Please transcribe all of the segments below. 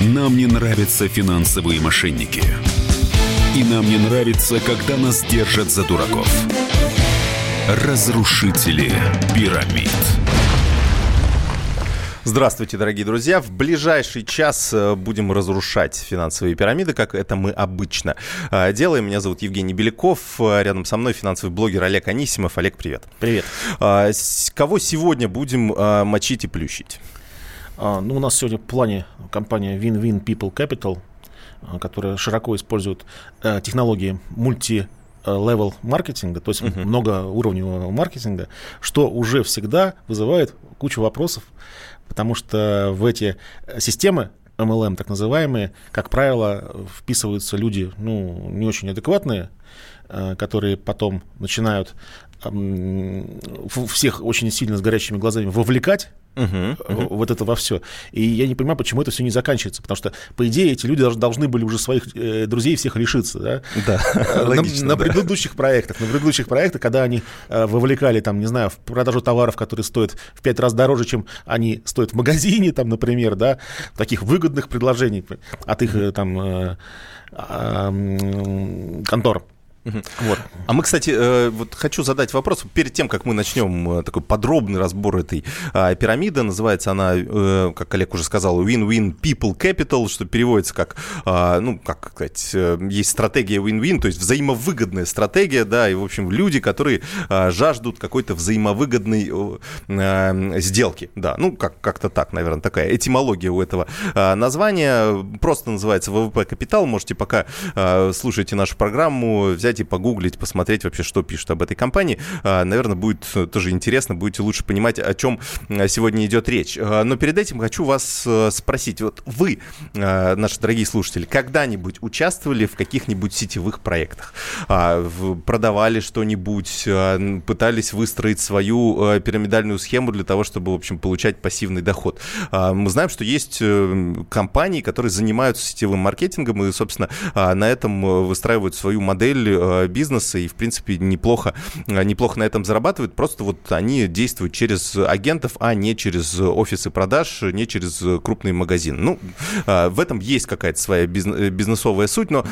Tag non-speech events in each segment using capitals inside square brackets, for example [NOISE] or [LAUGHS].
Нам не нравятся финансовые мошенники. И нам не нравится, когда нас держат за дураков. Разрушители пирамид. Здравствуйте, дорогие друзья. В ближайший час э, будем разрушать финансовые пирамиды, как это мы обычно э, делаем. Меня зовут Евгений Беляков. Э, рядом со мной финансовый блогер Олег Анисимов. Олег, привет. Привет. Кого сегодня будем мочить и плющить? А, ну, у нас сегодня в плане компания Win-Win People Capital, которая широко использует технологии multi-level маркетинга, то есть uh-huh. многоуровневого маркетинга, что уже всегда вызывает кучу вопросов потому что в эти системы MLM, так называемые, как правило, вписываются люди, ну, не очень адекватные, э, которые потом начинают всех очень сильно с горящими глазами вовлекать угу, угу. вот это во все. И я не понимаю, почему это все не заканчивается, потому что, по идее, эти люди должны были уже своих э, друзей всех лишиться, да? Да, э, [LAUGHS] логично, на, на предыдущих проектах, на предыдущих проектах, когда они э, вовлекали, там, не знаю, в продажу товаров, которые стоят в пять раз дороже, чем они стоят в магазине, там, например, да, таких выгодных предложений от их, там, контор. Вот. А мы, кстати, э, вот хочу задать вопрос перед тем, как мы начнем э, такой подробный разбор этой а, пирамиды. Называется она, э, как Олег уже сказал, Win-Win People Capital, что переводится как, а, ну, как сказать, есть стратегия Win-Win, то есть взаимовыгодная стратегия, да, и, в общем, люди, которые а, жаждут какой-то взаимовыгодной сделки, да, ну, как- как-то так, наверное, такая этимология у этого названия. Просто называется ВВП Капитал. Можете пока слушаете нашу программу, взять взять и погуглить, посмотреть вообще, что пишут об этой компании. А, наверное, будет тоже интересно, будете лучше понимать, о чем а, сегодня идет речь. А, но перед этим хочу вас э, спросить. Вот вы, наши дорогие слушатели, когда-нибудь участвовали в каких-нибудь сетевых проектах? Продавали что-нибудь, пытались выстроить свою пирамидальную схему для того, чтобы, в общем, получать пассивный доход? Мы знаем, что есть э, компании, которые занимаются сетевым маркетингом и, собственно, на этом э, выстраивают свою модель Э, бизнеса и, в принципе, неплохо, э, неплохо на этом зарабатывают. Просто вот они действуют через агентов, а не через офисы продаж, не через крупные магазины. Ну, э, в этом есть какая-то своя бизнесовая суть, но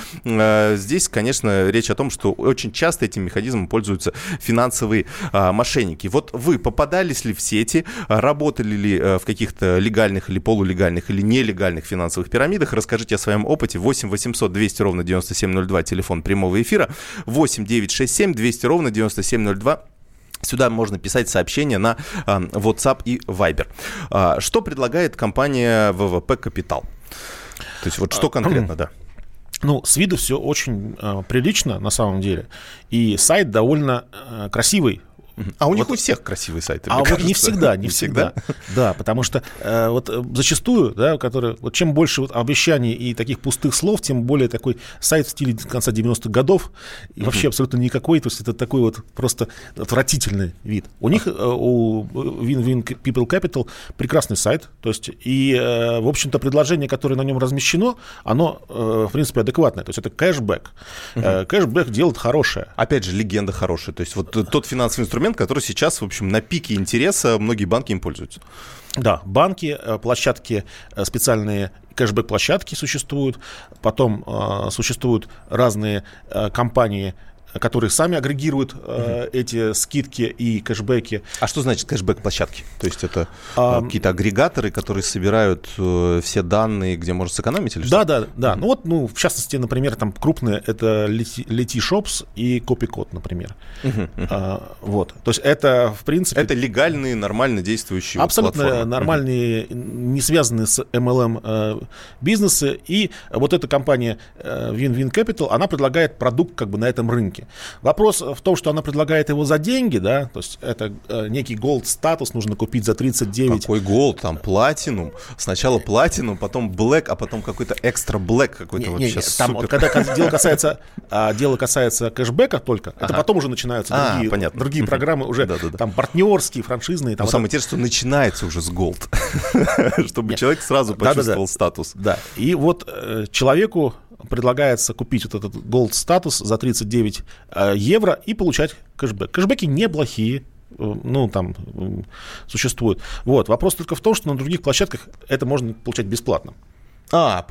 здесь, конечно, речь о том, что очень часто этим механизмом пользуются финансовые мошенники. Вот вы попадались ли в сети, работали ли в каких-то легальных или полулегальных или нелегальных финансовых пирамидах? Расскажите о своем опыте. 8 800 200 ровно 9702, телефон прямого эфира. 8 9 6 7 200 ровно 9702. Сюда можно писать сообщения на а, WhatsApp и Viber. А, что предлагает компания ВВП Капитал? То есть вот что а, конкретно, да? Ну, с виду все очень э, прилично на самом деле. И сайт довольно э, красивый, а у них вот, у всех красивые сайты. А вот не всегда, не всегда. Да, потому что э, вот э, зачастую, да, которые, вот чем больше вот обещаний и таких пустых слов, тем более такой сайт в стиле конца 90-х годов и вообще абсолютно никакой, то есть это такой вот просто отвратительный вид. У них, э, у Win-Win People Capital прекрасный сайт, то есть и, э, в общем-то, предложение, которое на нем размещено, оно, э, в принципе, адекватное, то есть это кэшбэк. Кэшбэк делает хорошее. Опять же, легенда хорошая, то есть вот тот финансовый инструмент, инструмент, который сейчас, в общем, на пике интереса, многие банки им пользуются. Да, банки, э, площадки э, специальные кэшбэк-площадки существуют, потом э, существуют разные э, компании, которые сами агрегируют э, эти скидки и кэшбэки. А что значит кэшбэк-площадки? То есть это а, какие-то агрегаторы, которые собирают э, все данные, где можно сэкономить или да, что? Да, да, да. Ну вот, ну, в частности, например, там крупные это Leti Shops и Copycode, например. А, вот. То есть это, в принципе... Это легальные, нормально действующие Абсолютно платформы. нормальные, не связанные с MLM э, бизнесы. И вот эта компания э, Win-Win Capital, она предлагает продукт как бы на этом рынке. Вопрос в том, что она предлагает его за деньги, да, то есть это э, некий gold статус нужно купить за 39. Какой gold? Там платинум. Сначала платинум, потом black, а потом какой-то экстра black какой-то не, вообще не, там, супер. Когда дело касается, [LAUGHS] а, дело касается кэшбэка только, ага. это потом уже начинаются а, другие, понятно. другие программы, уже да, да, да. там партнерские, франшизные. Там, Но самое интересное, что начинается уже с gold, [LAUGHS] чтобы человек сразу почувствовал статус. Да, и вот э, человеку предлагается купить вот этот gold статус за 39 э, евро и получать кэшбэк. Кэшбэки неплохие, э, ну, там, существуют. Вот. Вопрос только в том, что на других площадках это можно получать бесплатно. А,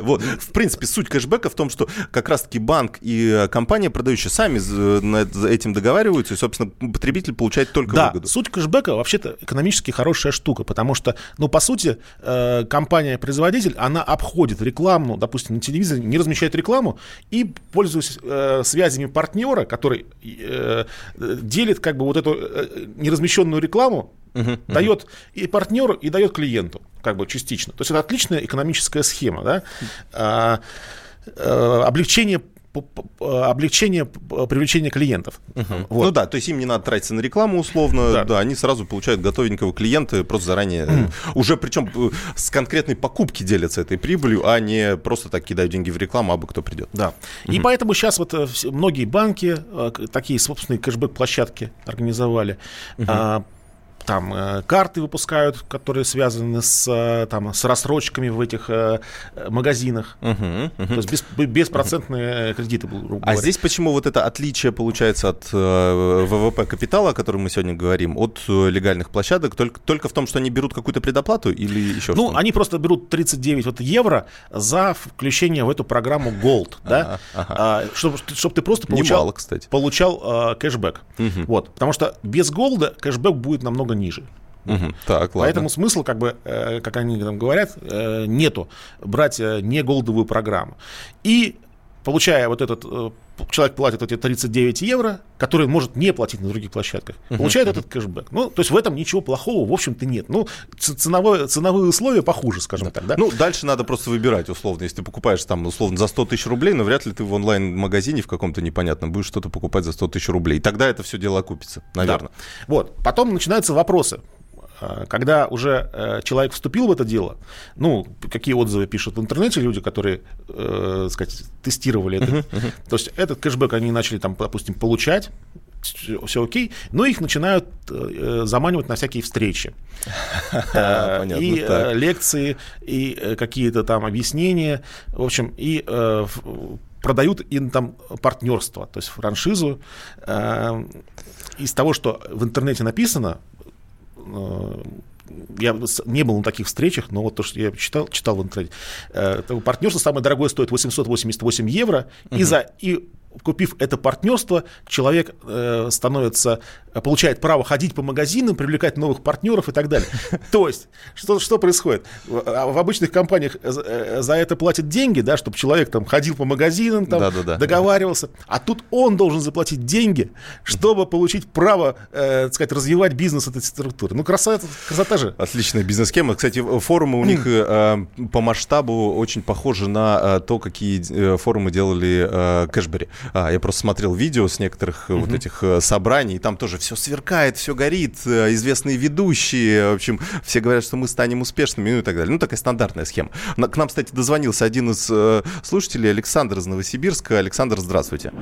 вот. В принципе, суть кэшбэка в том, что как раз-таки банк и компания, продающая, сами над этим договариваются, и, собственно, потребитель получает только да, выгоду. суть кэшбэка вообще-то экономически хорошая штука, потому что, ну, по сути, э, компания-производитель, она обходит рекламу, допустим, на телевизоре, не размещает рекламу и, пользуясь э, связями партнера, который э, делит как бы вот эту неразмещенную рекламу дает и партнеру, и дает клиенту, как бы частично. То есть это отличная экономическая схема, да? А, а, облегчение облегчение привлечения клиентов. Угу. Вот. Ну да, то есть им не надо тратиться на рекламу условно, да, да они сразу получают готовенького клиента просто заранее, mm. уже причем э, с конкретной покупки делятся этой прибылью, а не просто так кидают деньги в рекламу, а бы кто придет. Да. Угу. И поэтому сейчас вот э, многие банки такие собственные кэшбэк-площадки организовали. Угу там э, карты выпускают, которые связаны с, э, там, с рассрочками в этих э, магазинах. Угу, угу. То есть без, беспроцентные угу. кредиты. А говоря. здесь почему вот это отличие получается от э, ВВП капитала, о котором мы сегодня говорим, от легальных площадок, только, только в том, что они берут какую-то предоплату или еще Ну, что они просто берут 39 вот евро за включение в эту программу Gold, да, ага, ага. А, чтобы, чтобы ты просто получал, Немало, кстати. получал кэшбэк. Угу. Вот, потому что без голда кэшбэк будет намного намного ниже. Угу, так, ладно. Поэтому смысл, как бы, э, как они там говорят, э, нету брать э, не голдовую программу. И получая вот этот, человек платит эти 39 евро, который может не платить на других площадках, uh-huh, получает uh-huh. этот кэшбэк. Ну, то есть в этом ничего плохого, в общем-то, нет. Ну, ценовое, ценовые условия похуже, скажем да. так, да? Ну, дальше надо просто выбирать, условно. Если ты покупаешь там, условно, за 100 тысяч рублей, но вряд ли ты в онлайн-магазине в каком-то непонятном будешь что-то покупать за 100 тысяч рублей. И тогда это все дело окупится, наверное. Да. Вот. Потом начинаются вопросы. А, когда уже э, человек вступил в это дело, ну, какие отзывы пишут в интернете люди, которые, э, сказать, тестировали это, uh-huh, uh-huh. то есть этот кэшбэк они начали, там, допустим, получать, все окей, но их начинают э, заманивать на всякие встречи. [LAUGHS] И лекции, и какие-то там объяснения, в общем, и продают им там партнерство, то есть франшизу. Из того, что в интернете написано, Э, я не был на таких встречах, но вот то, что я читал, читал в интернете. Э, партнерство самое дорогое стоит 888 евро, угу. и, за, и купив это партнерство, человек э, становится, получает право ходить по магазинам, привлекать новых партнеров и так далее. [LAUGHS] То есть, что, что происходит? В, в обычных компаниях э, за это платят деньги, да, чтобы человек там ходил по магазинам, там, да, да, да. договаривался, а тут он должен заплатить деньги, чтобы получить право, э, так сказать, развивать бизнес этой структуры. Ну, красота, красота же. Отличная бизнес-схема. Кстати, форумы у них э, по масштабу очень похожи на э, то, какие э, форумы делали э, Кэшбери. А, я просто смотрел видео с некоторых угу. вот этих э, собраний, и там тоже все сверкает, все горит, э, известные ведущие, в общем, все говорят, что мы станем успешными, ну и так далее. Ну, такая стандартная схема. К нам, кстати, дозвонился один из слушателей, Александр из Новосибирска. Александр, здравствуйте.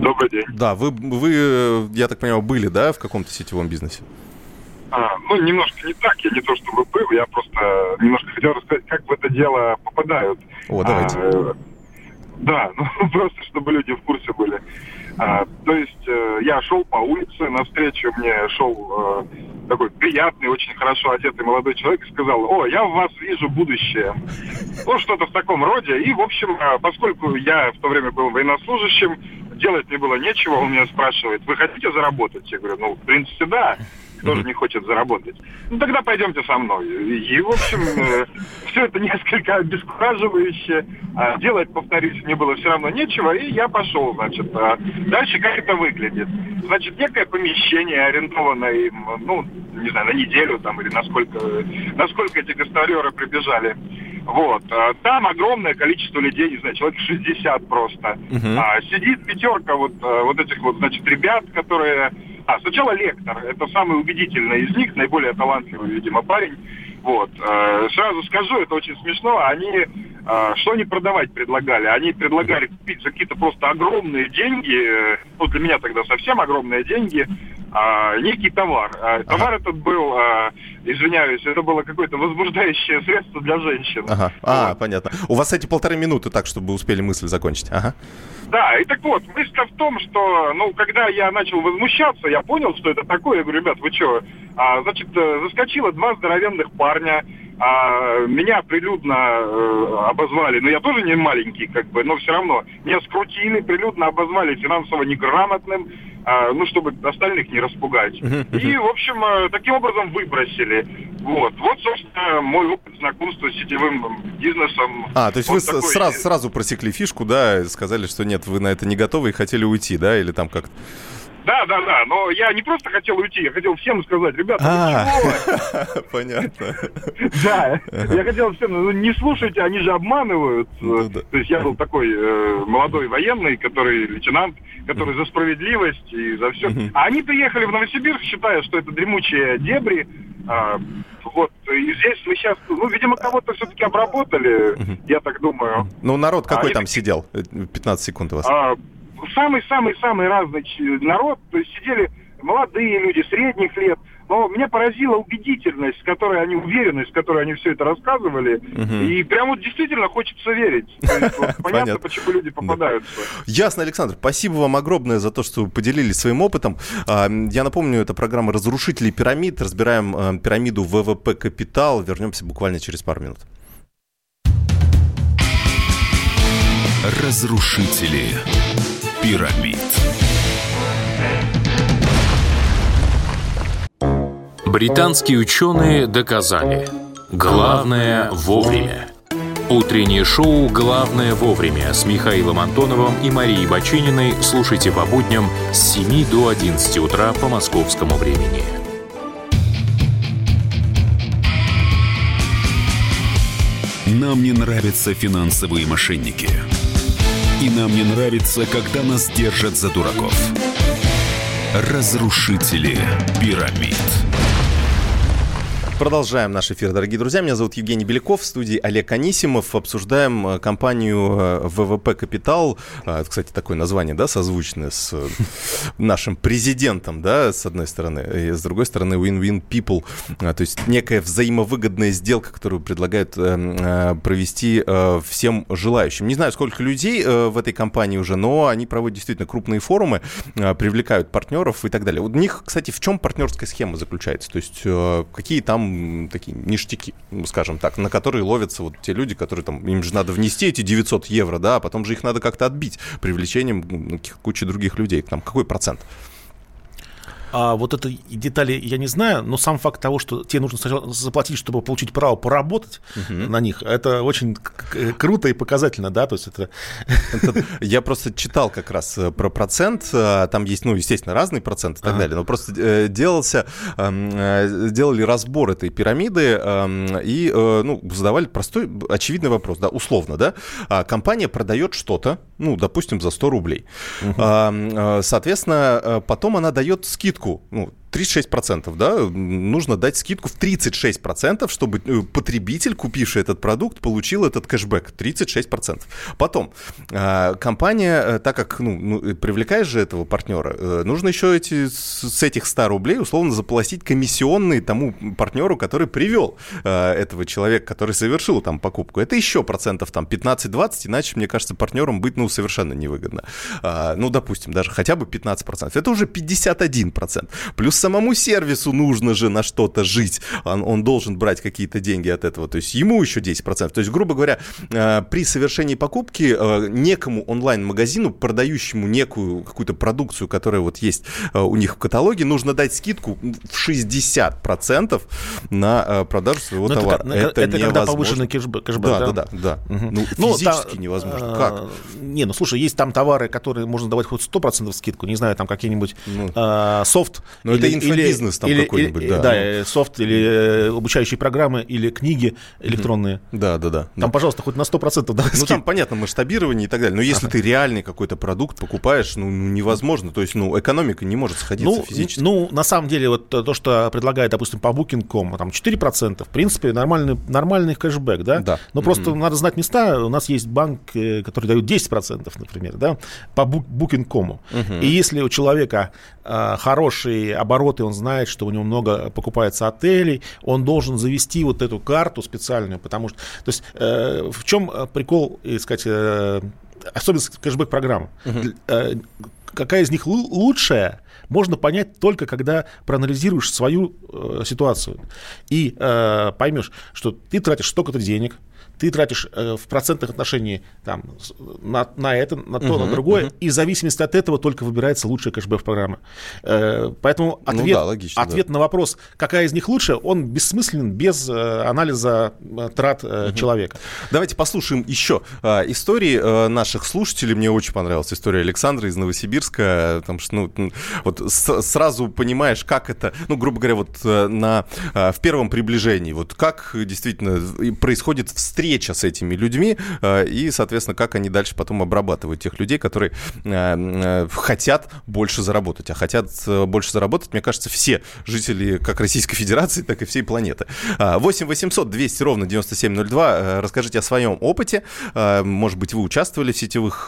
Добрый день. Да, вы, вы, я так понимаю, были, да, в каком-то сетевом бизнесе? А, ну, немножко не так, я не то чтобы был, я просто немножко хотел рассказать, как в это дело попадают. О, давайте. А, да, [LAUGHS] ну просто чтобы люди в курсе были. А, то есть э, я шел по улице, навстречу мне шел э, такой приятный, очень хорошо одетый молодой человек и сказал, о, я в вас вижу будущее. Ну, что-то в таком роде. И, в общем, э, поскольку я в то время был военнослужащим, делать мне было нечего, он меня спрашивает, вы хотите заработать? Я говорю, ну, в принципе, да кто же не хочет заработать? Ну, тогда пойдемте со мной. И, в общем, э, [LAUGHS] все это несколько обескураживающе. А делать, повторюсь, мне было все равно нечего, и я пошел, значит. А дальше как это выглядит? Значит, некое помещение, арендованное им, ну, не знаю, на неделю там, или насколько, насколько эти гастролеры прибежали. Вот. А там огромное количество людей, не знаю, человек 60 просто. Uh-huh. А, сидит пятерка вот, вот этих вот, значит, ребят, которые а, сначала лектор. Это самый убедительный из них, наиболее талантливый, видимо, парень. Вот. Э, сразу скажу, это очень смешно. Они э, что они продавать предлагали? Они предлагали купить за какие-то просто огромные деньги, э, ну, для меня тогда совсем огромные деньги, а, некий товар. А, товар ага. этот был, а, извиняюсь, это было какое-то возбуждающее средство для женщин. Ага. А, вот. понятно. У вас эти полторы минуты так, чтобы успели мысль закончить. Ага. Да, и так вот, мысль в том, что, ну, когда я начал возмущаться, я понял, что это такое. Я говорю, ребят, вы что? А, значит, э, заскочило два здоровенных парня, а меня прилюдно э, обозвали, но я тоже не маленький, как бы, но все равно меня скрутили, прилюдно обозвали финансово неграмотным, ну, чтобы остальных не распугать. И, в общем, э, таким образом выбросили. Вот, вот, собственно, мой опыт знакомства с сетевым бизнесом. А, то есть вы такой... сразу, сразу просекли фишку, да, сказали, что нет, вы на это не готовы и хотели уйти, да, или там как-то... Да, да, да, но я не просто хотел уйти, я хотел всем сказать, ребята, а, [LAUGHS] Понятно. Да, я хотел всем, ну не слушайте, они же обманывают. Ну То есть я был такой э, молодой военный, который лейтенант, который за справедливость и за все. А они приехали в Новосибирск, считая, что это дремучие дебри, а, вот, и здесь мы сейчас, ну, видимо, кого-то все-таки обработали, я так думаю. Ну, народ какой а там сидел? 15 секунд у вас. Самый-самый-самый разный народ, то есть сидели молодые люди, средних лет, но меня поразила убедительность, с которой они, уверенность, с которой они все это рассказывали. Угу. И прям вот действительно хочется верить. есть, вот, [LAUGHS] понятно, почему люди попадаются. Ясно, Александр. Спасибо вам огромное за то, что вы поделились своим опытом. А, я напомню, это программа «Разрушители пирамид». Разбираем а, пирамиду ВВП «Капитал». Вернемся буквально через пару минут. Разрушители пирамид. Британские ученые доказали, главное вовремя. Утреннее шоу «Главное вовремя» с Михаилом Антоновым и Марией Бачининой слушайте по будням с 7 до 11 утра по московскому времени. Нам не нравятся финансовые мошенники – и нам не нравится, когда нас держат за дураков. Разрушители пирамид. Продолжаем наш эфир, дорогие друзья. Меня зовут Евгений Беляков, в студии Олег Анисимов. Обсуждаем э, компанию э, ВВП Капитал. А, кстати, такое название, да, созвучное с э, нашим президентом, да, с одной стороны. И с другой стороны, Win-Win People. А, то есть некая взаимовыгодная сделка, которую предлагают провести всем желающим. Не знаю, сколько людей в этой компании уже, но они проводят действительно крупные форумы, привлекают партнеров и так далее. У них, кстати, в чем партнерская схема заключается? То есть какие там такие ништяки, скажем так, на которые ловятся вот те люди, которые там, им же надо внести эти 900 евро, да, а потом же их надо как-то отбить привлечением ну, кучи других людей. Там какой процент? А вот этой детали я не знаю, но сам факт того, что тебе нужно сначала заплатить, чтобы получить право поработать угу. на них, это очень круто и показательно, да, то есть это... [LAUGHS] Я просто читал как раз э, про процент, э, там есть, ну, естественно, разные проценты и так далее, но просто э, делался, эм, делали разбор этой пирамиды эм, и, ну, задавали простой, очевидный вопрос, да, условно, да, а компания продает что-то, ну, допустим, за 100 рублей. Соответственно, потом она дает скидку скидку, ну, 36%, да, нужно дать скидку в 36%, чтобы э, потребитель, купивший этот продукт, получил этот кэшбэк 36%. Потом, а, компания, э, так как, ну, ну э, привлекаешь же этого партнера, нужно еще эти, с этих 100 рублей условно заплатить комиссионные тому партнеру, который привел этого человека, который совершил там покупку. Это еще процентов там 15-20, иначе, мне кажется, партнерам быть, ну, совершенно невыгодно. Ну, допустим, даже хотя бы 15%. Это уже 51%. Плюс самому сервису нужно же на что-то жить. Он, он должен брать какие-то деньги от этого. То есть ему еще 10%. То есть, грубо говоря, э, при совершении покупки э, некому онлайн-магазину, продающему некую какую-то продукцию, которая вот есть э, у них в каталоге, нужно дать скидку в 60% на продажу своего Но ну, товара. Это, это, это когда повышенный кэшбэк, кэшбэк да, да, да, да. Угу. Ну, ну, физически та, невозможно. Как? Не, ну слушай, есть там товары, которые можно давать хоть 100% скидку, не знаю, там какие-нибудь ну, а, софт. Ну, это инфобизнес там какой-нибудь, да. Да, э, софт или э, обучающие программы, или книги электронные. Да, да, да. Там, да. пожалуйста, хоть на 100% давай Ну, там, понятно, масштабирование и так далее. Но если ты реальный какой-то продукт покупаешь, ну, ну, невозможно. То есть, ну, экономика не может сходиться ну, физически. Ну, на самом деле, вот то, что предлагает, допустим, по Booking.com, там 4%, в принципе, нормальный, нормальный кэшбэк, да? Да. Но mm-hmm. просто надо знать места. У нас есть банк, э, который дает 10%, например, да, по Booking.com. Mm-hmm. И если у человека э, хорошие обороты, он знает, что у него много покупается отелей, он должен завести вот эту карту специальную, потому что, то есть, э, в чем прикол, и сказать, э, особенность кэшбэк программы. Uh-huh. какая из них лучшая, можно понять только когда проанализируешь свою э, ситуацию и э, поймешь, что ты тратишь столько-то денег, ты тратишь э, в процентных отношении там, на, на это, на то, uh-huh, на другое, uh-huh. и в зависимости от этого только выбирается лучшая кэшбэк-программа. Э, поэтому ответ, ну, да, логично, ответ да. на вопрос, какая из них лучше, он бессмысленен без э, анализа э, трат э, uh-huh. человека. Давайте послушаем еще э, истории э, наших слушателей. Мне очень понравилась история Александра из Новосибирска, потому что ну, вот с, сразу понимаешь, как это, ну, грубо говоря, вот э, на, э, в первом приближении, вот как действительно происходит встреча встреча с этими людьми э, и, соответственно, как они дальше потом обрабатывают тех людей, которые э, э, хотят больше заработать. А хотят больше заработать, мне кажется, все жители как Российской Федерации, так и всей планеты. 8 800 200 ровно 9702. Расскажите о своем опыте. Может быть, вы участвовали в сетевых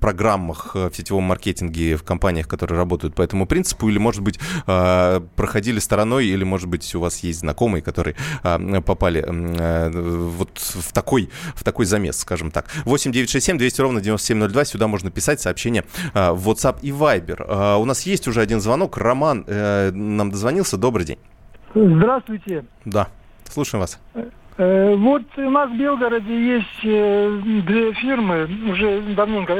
программах, в сетевом маркетинге в компаниях, которые работают по этому принципу, или, может быть, проходили стороной, или, может быть, у вас есть знакомые, которые попали вот в такой, в такой замес, скажем так. 8 967 200 ровно 9702. Сюда можно писать сообщения а, в WhatsApp и Viber. А, у нас есть уже один звонок. Роман э, нам дозвонился. Добрый день. Здравствуйте. Да, слушаем вас. Э, вот у нас в Белгороде есть э, две фирмы, уже давненько,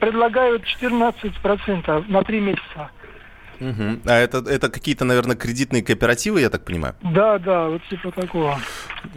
предлагают 14% на три месяца. Угу. А это, это какие-то, наверное, кредитные кооперативы, я так понимаю? Да, да, вот типа такого.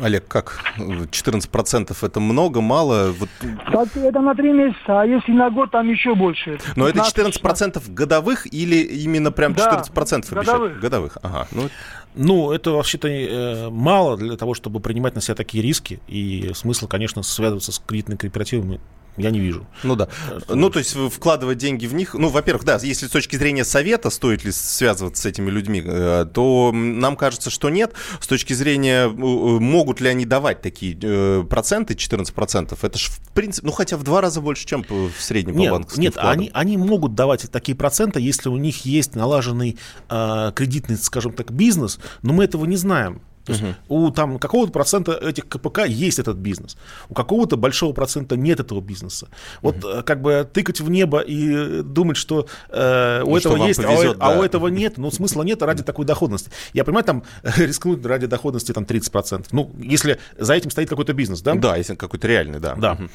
Олег, как? 14% это много, мало? Вот... Так, это на три месяца, а если на год, там еще больше. Но это 14% годовых или именно прям 14% да, годовых. обещают? Годовых. Ага. Ну... ну, это вообще-то э, мало для того, чтобы принимать на себя такие риски. И смысл, конечно, связываться с кредитными кооперативами я не вижу. Ну да. Ну, то есть вкладывать деньги в них, ну, во-первых, да, если с точки зрения совета стоит ли связываться с этими людьми, э, то нам кажется, что нет. С точки зрения, э, могут ли они давать такие э, проценты, 14%, это же, в принципе, ну, хотя в два раза больше, чем в среднем нет, по банковским Нет, они, они могут давать такие проценты, если у них есть налаженный э, кредитный, скажем так, бизнес, но мы этого не знаем. То есть угу. у там какого-то процента этих КПК есть этот бизнес, у какого-то большого процента нет этого бизнеса. Вот угу. как бы тыкать в небо и думать, что э, у ну, этого есть, повезет, а, у, да. а у этого нет, ну смысла нет ради такой доходности. Я понимаю, там [LAUGHS] рискнуть ради доходности там 30%. Ну, если за этим стоит какой-то бизнес, да? Да, если какой-то реальный, да. Да. Угу.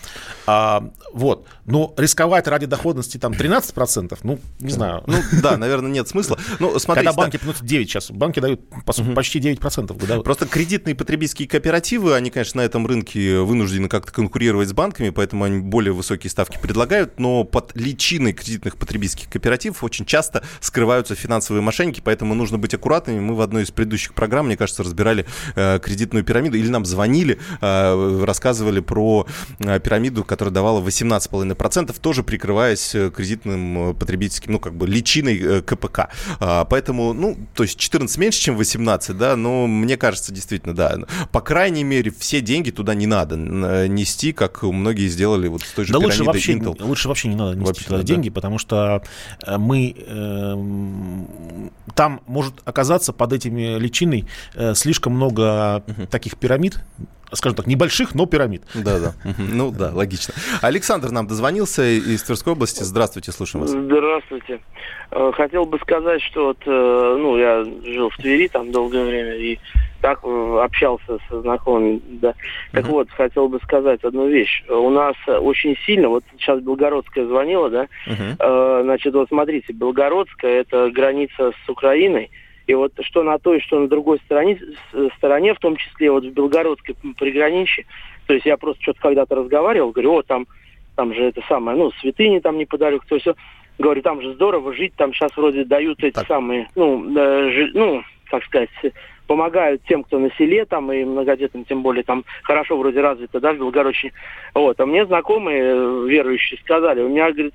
А, вот. Но рисковать ради доходности там 13%, ну, не знаю. Ну, да, наверное, нет смысла. Ну, смотрите, Когда банки да. 9 сейчас, банки дают по, почти 9% годовых. Просто кредитные потребительские кооперативы, они, конечно, на этом рынке вынуждены как-то конкурировать с банками, поэтому они более высокие ставки предлагают, но под личиной кредитных потребительских кооперативов очень часто скрываются финансовые мошенники, поэтому нужно быть аккуратными. Мы в одной из предыдущих программ, мне кажется, разбирали э, кредитную пирамиду, или нам звонили, э, рассказывали про э, пирамиду, которая давала 18,5%, тоже прикрываясь э, кредитным э, потребительским, ну, как бы личиной э, КПК. Э, поэтому, ну, то есть 14 меньше, чем 18, да, но мне кажется, кажется, действительно, да. По крайней мере, все деньги туда не надо нести, как многие сделали вот с той же да лучше вообще, Intel. Лучше вообще не надо нести вообще, туда да. деньги, потому что э, мы... Э, там может оказаться под этими личиной э, слишком много угу. таких пирамид, скажем так, небольших, но пирамид. Да, да. Ну да, логично. Александр нам дозвонился из Тверской области. Здравствуйте, слушаем вас. Здравствуйте. Э, хотел бы сказать, что вот, э, ну, я жил в Твери там долгое время и так э, общался со знакомыми, да. Так uh-huh. вот, хотел бы сказать одну вещь. У нас очень сильно, вот сейчас Белгородская звонила, да, uh-huh. значит, вот смотрите, Белгородская это граница с Украиной, и вот что на той, что на другой стороне, стороне, в том числе вот в Белгородской приграничье, то есть я просто что-то когда-то разговаривал, говорю, о, там, там же это самое, ну, святыни там неподалеку, то есть, говорю, там же здорово жить, там сейчас вроде дают эти так. самые, ну, э, жи, ну, как сказать, помогают тем, кто на селе, там, и многодетным, тем более, там, хорошо вроде развито, да, в Белгородчине. Вот, а мне знакомые э, верующие сказали, у меня, говорит,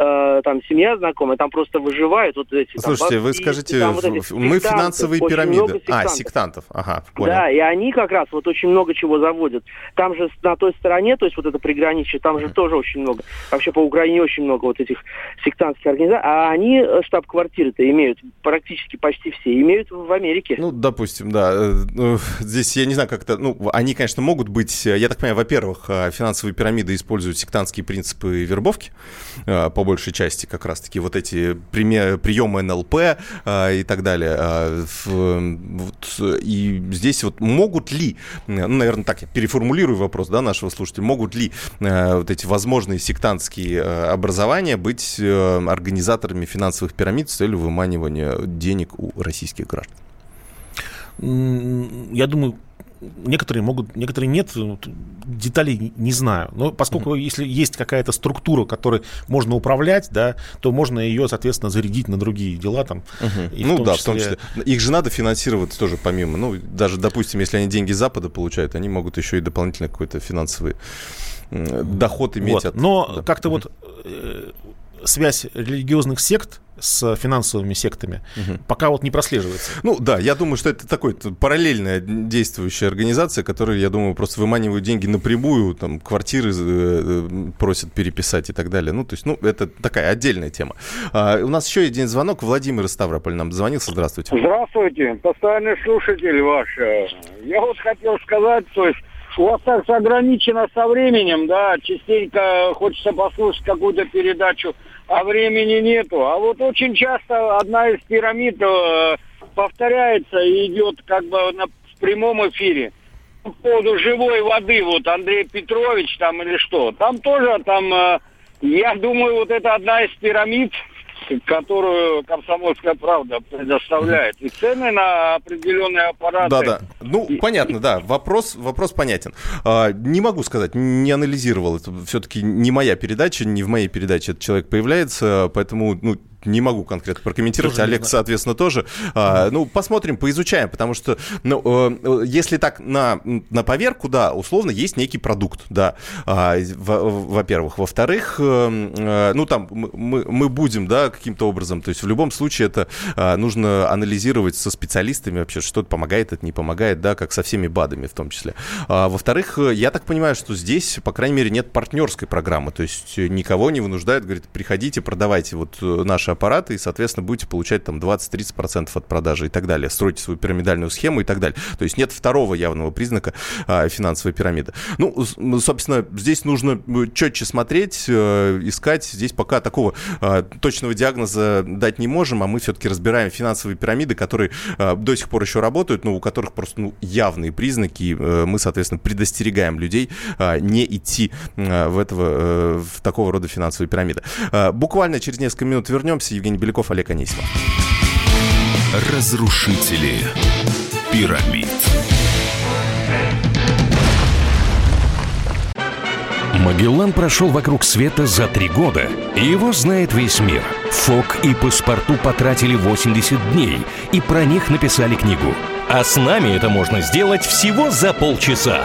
э, там семья знакомая, там просто выживают вот эти. Слушайте, там, вы скажите, там, вот эти мы финансовые пирамиды. А, сектантов, ага, понял. Да, и они как раз вот очень много чего заводят. Там же на той стороне, то есть вот это приграничье, там же mm. тоже очень много. Вообще по Украине очень много вот этих сектантских организаций. А они э, штаб-квартиры-то имеют практически почти все, имеют в Америке. Ну, допустим, да. Э, ну, здесь я не знаю, как это... Ну, они, конечно, могут быть... Я так понимаю, во-первых, финансовые пирамиды используют сектантские принципы вербовки, по большей части как раз-таки вот эти приемы НЛП а, и так далее. А, вот, и здесь вот могут ли, ну, наверное, так, я переформулирую вопрос да, нашего слушателя, могут ли а, вот эти возможные сектантские образования быть а, организаторами финансовых пирамид с целью выманивания денег у российских граждан? Я думаю, некоторые могут, некоторые нет, деталей не знаю. Но поскольку mm-hmm. если есть какая-то структура, которой можно управлять, да, то можно ее, соответственно, зарядить на другие дела там. Mm-hmm. Ну да, числе... в том числе. Их же надо финансировать тоже помимо. Ну, даже, допустим, если они деньги Запада получают, они могут еще и дополнительно какой-то финансовый доход иметь. Вот. От... Но да. как-то вот э, связь религиозных сект с финансовыми сектами угу. пока вот не прослеживается. Ну да, я думаю, что это такой параллельная действующая организация, которая, я думаю, просто выманивают деньги напрямую, там квартиры э, просят переписать и так далее. Ну, то есть, ну, это такая отдельная тема. А, у нас еще один звонок. Владимир из Ставрополя нам звонился. Здравствуйте. Здравствуйте, постоянный слушатель ваш. Я вот хотел сказать, то есть у вас так ограничено со временем, да, частенько хочется послушать какую-то передачу а времени нету. А вот очень часто одна из пирамид э, повторяется и идет как бы на, в прямом эфире. По поводу живой воды, вот Андрей Петрович там или что. Там тоже, там, э, я думаю, вот это одна из пирамид, которую «Комсомольская правда» предоставляет. И цены на определенные аппараты. Да, да. Ну, и, понятно, да. Вопрос, вопрос понятен. А, не могу сказать, не анализировал. Это все-таки не моя передача, не в моей передаче этот человек появляется, поэтому ну, не могу конкретно прокомментировать. Тоже Олег, соответственно, тоже. А, ну, посмотрим, поизучаем, потому что, ну, э, если так на, на поверку, да, условно, есть некий продукт, да, а, во-первых. Во-вторых, э, э, ну, там, мы, мы будем, да, каким-то образом, то есть в любом случае это а, нужно анализировать со специалистами вообще, что это помогает, это не помогает, да, как со всеми БАДами в том числе. А, во-вторых, я так понимаю, что здесь, по крайней мере, нет партнерской программы, то есть никого не вынуждают, говорит, приходите, продавайте вот наши аппараты, и, соответственно, будете получать там 20-30% от продажи и так далее. Стройте свою пирамидальную схему и так далее. То есть нет второго явного признака а, финансовой пирамиды. Ну, собственно, здесь нужно четче смотреть, э, искать. Здесь пока такого а, точного диагноза дать не можем, а мы все-таки разбираем финансовые пирамиды, которые а, до сих пор еще работают, но у которых просто ну, явные признаки. И, э, мы, соответственно, предостерегаем людей а, не идти а, в, этого, э, в такого рода финансовые пирамиды. А, буквально через несколько минут вернемся Вернемся. Евгений Беляков, Олег Анисимов. Разрушители пирамид. Магеллан прошел вокруг света за три года, и его знает весь мир. Фок и паспорту потратили 80 дней, и про них написали книгу. А с нами это можно сделать всего за полчаса.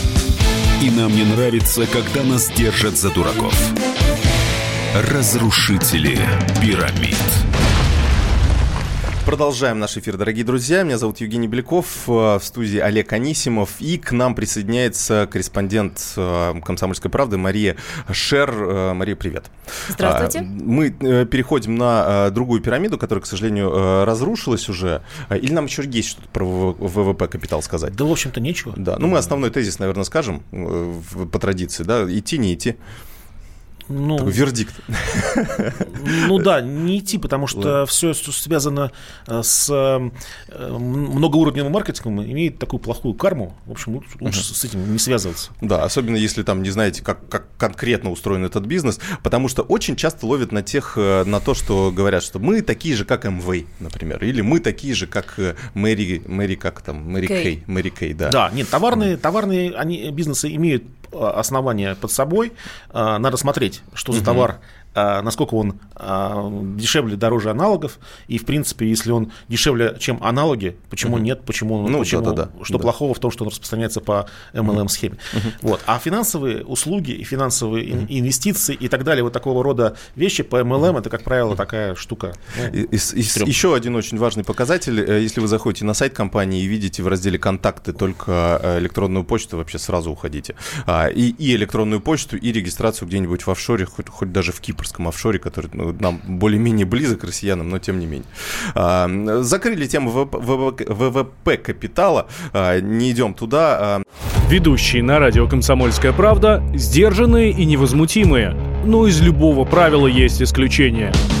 И нам не нравится, когда нас держат за дураков. Разрушители пирамид. Продолжаем наш эфир, дорогие друзья. Меня зовут Евгений Беляков, э, в студии Олег Анисимов. И к нам присоединяется корреспондент э, «Комсомольской правды» Мария Шер. Э, Мария, привет. Здравствуйте. А, мы переходим на другую пирамиду, которая, к сожалению, разрушилась уже. Или нам еще есть что-то про ВВП капитал сказать? Да, в общем-то, нечего. Да, ну мы основной тезис, наверное, скажем по традиции, да, идти, не идти. Ну, Такой вердикт. Ну да, не идти, потому что все, что связано э, с э, многоуровневым маркетингом, имеет такую плохую карму. В общем, лучше с этим не связываться. Да, особенно если там не знаете, как, как конкретно устроен этот бизнес, потому что очень часто ловят на тех, э, на то, что говорят, что мы такие же, как МВ, например, или мы такие же, как Мэри, Мэри как там, Мэри Кей, Мэри Кей, да. Да, нет, товарные, товарные они, бизнесы имеют основания под собой. Надо смотреть, что за товар насколько он а, дешевле, дороже аналогов, и, в принципе, если он дешевле, чем аналоги, почему угу. нет, почему, ну, почему да, да, да, что да. плохого в том, что он распространяется по MLM-схеме. Угу. Вот. А финансовые услуги и финансовые угу. инвестиции и так далее, вот такого рода вещи по MLM, это, как правило, такая штука. Ну, и, и, еще один очень важный показатель, э, если вы заходите на сайт компании и видите в разделе «Контакты» только э, электронную почту, вообще сразу уходите. А, и, и электронную почту, и регистрацию где-нибудь в офшоре, хоть, хоть даже в кипрском офшоре, который ну, нам более-менее близок, россиянам, но тем не менее. А, закрыли тему ВВП капитала, а, не идем туда. Ведущие на радио «Комсомольская правда» сдержанные и невозмутимые. Но из любого правила есть исключение –